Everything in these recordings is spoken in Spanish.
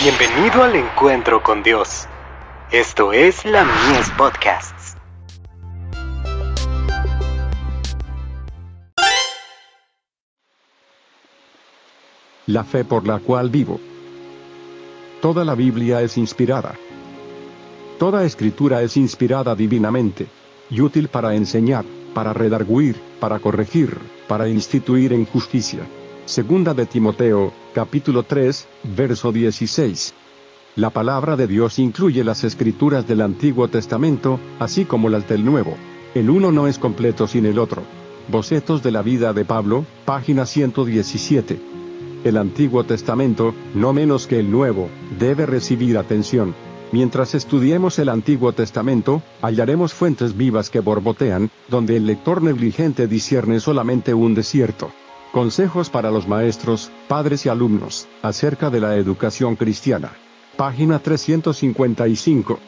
Bienvenido al encuentro con Dios. Esto es la Mies Podcasts. La fe por la cual vivo. Toda la Biblia es inspirada. Toda escritura es inspirada divinamente, y útil para enseñar, para redarguir, para corregir, para instituir en justicia. Segunda de Timoteo, capítulo 3, verso 16. La palabra de Dios incluye las escrituras del Antiguo Testamento, así como las del Nuevo. El uno no es completo sin el otro. Bocetos de la vida de Pablo, página 117. El Antiguo Testamento, no menos que el Nuevo, debe recibir atención. Mientras estudiemos el Antiguo Testamento, hallaremos fuentes vivas que borbotean, donde el lector negligente discierne solamente un desierto. Consejos para los maestros, padres y alumnos, acerca de la educación cristiana. Página 355.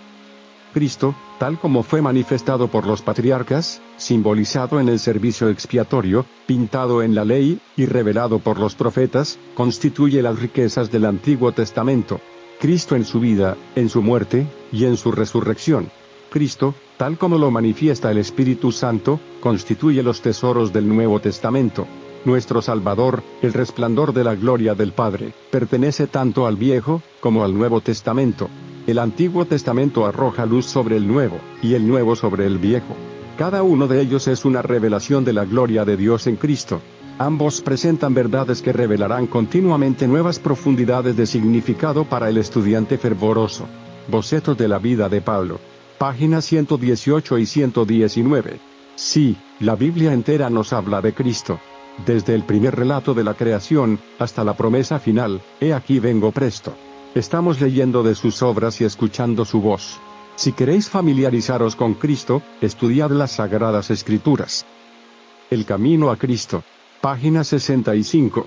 Cristo, tal como fue manifestado por los patriarcas, simbolizado en el servicio expiatorio, pintado en la ley, y revelado por los profetas, constituye las riquezas del Antiguo Testamento. Cristo en su vida, en su muerte, y en su resurrección. Cristo, tal como lo manifiesta el Espíritu Santo, constituye los tesoros del Nuevo Testamento. Nuestro Salvador, el resplandor de la gloria del Padre, pertenece tanto al Viejo, como al Nuevo Testamento. El Antiguo Testamento arroja luz sobre el Nuevo, y el Nuevo sobre el Viejo. Cada uno de ellos es una revelación de la gloria de Dios en Cristo. Ambos presentan verdades que revelarán continuamente nuevas profundidades de significado para el estudiante fervoroso. Bocetos de la vida de Pablo. Páginas 118 y 119. Sí, la Biblia entera nos habla de Cristo. Desde el primer relato de la creación, hasta la promesa final, he aquí vengo presto. Estamos leyendo de sus obras y escuchando su voz. Si queréis familiarizaros con Cristo, estudiad las Sagradas Escrituras. El Camino a Cristo. Página 65.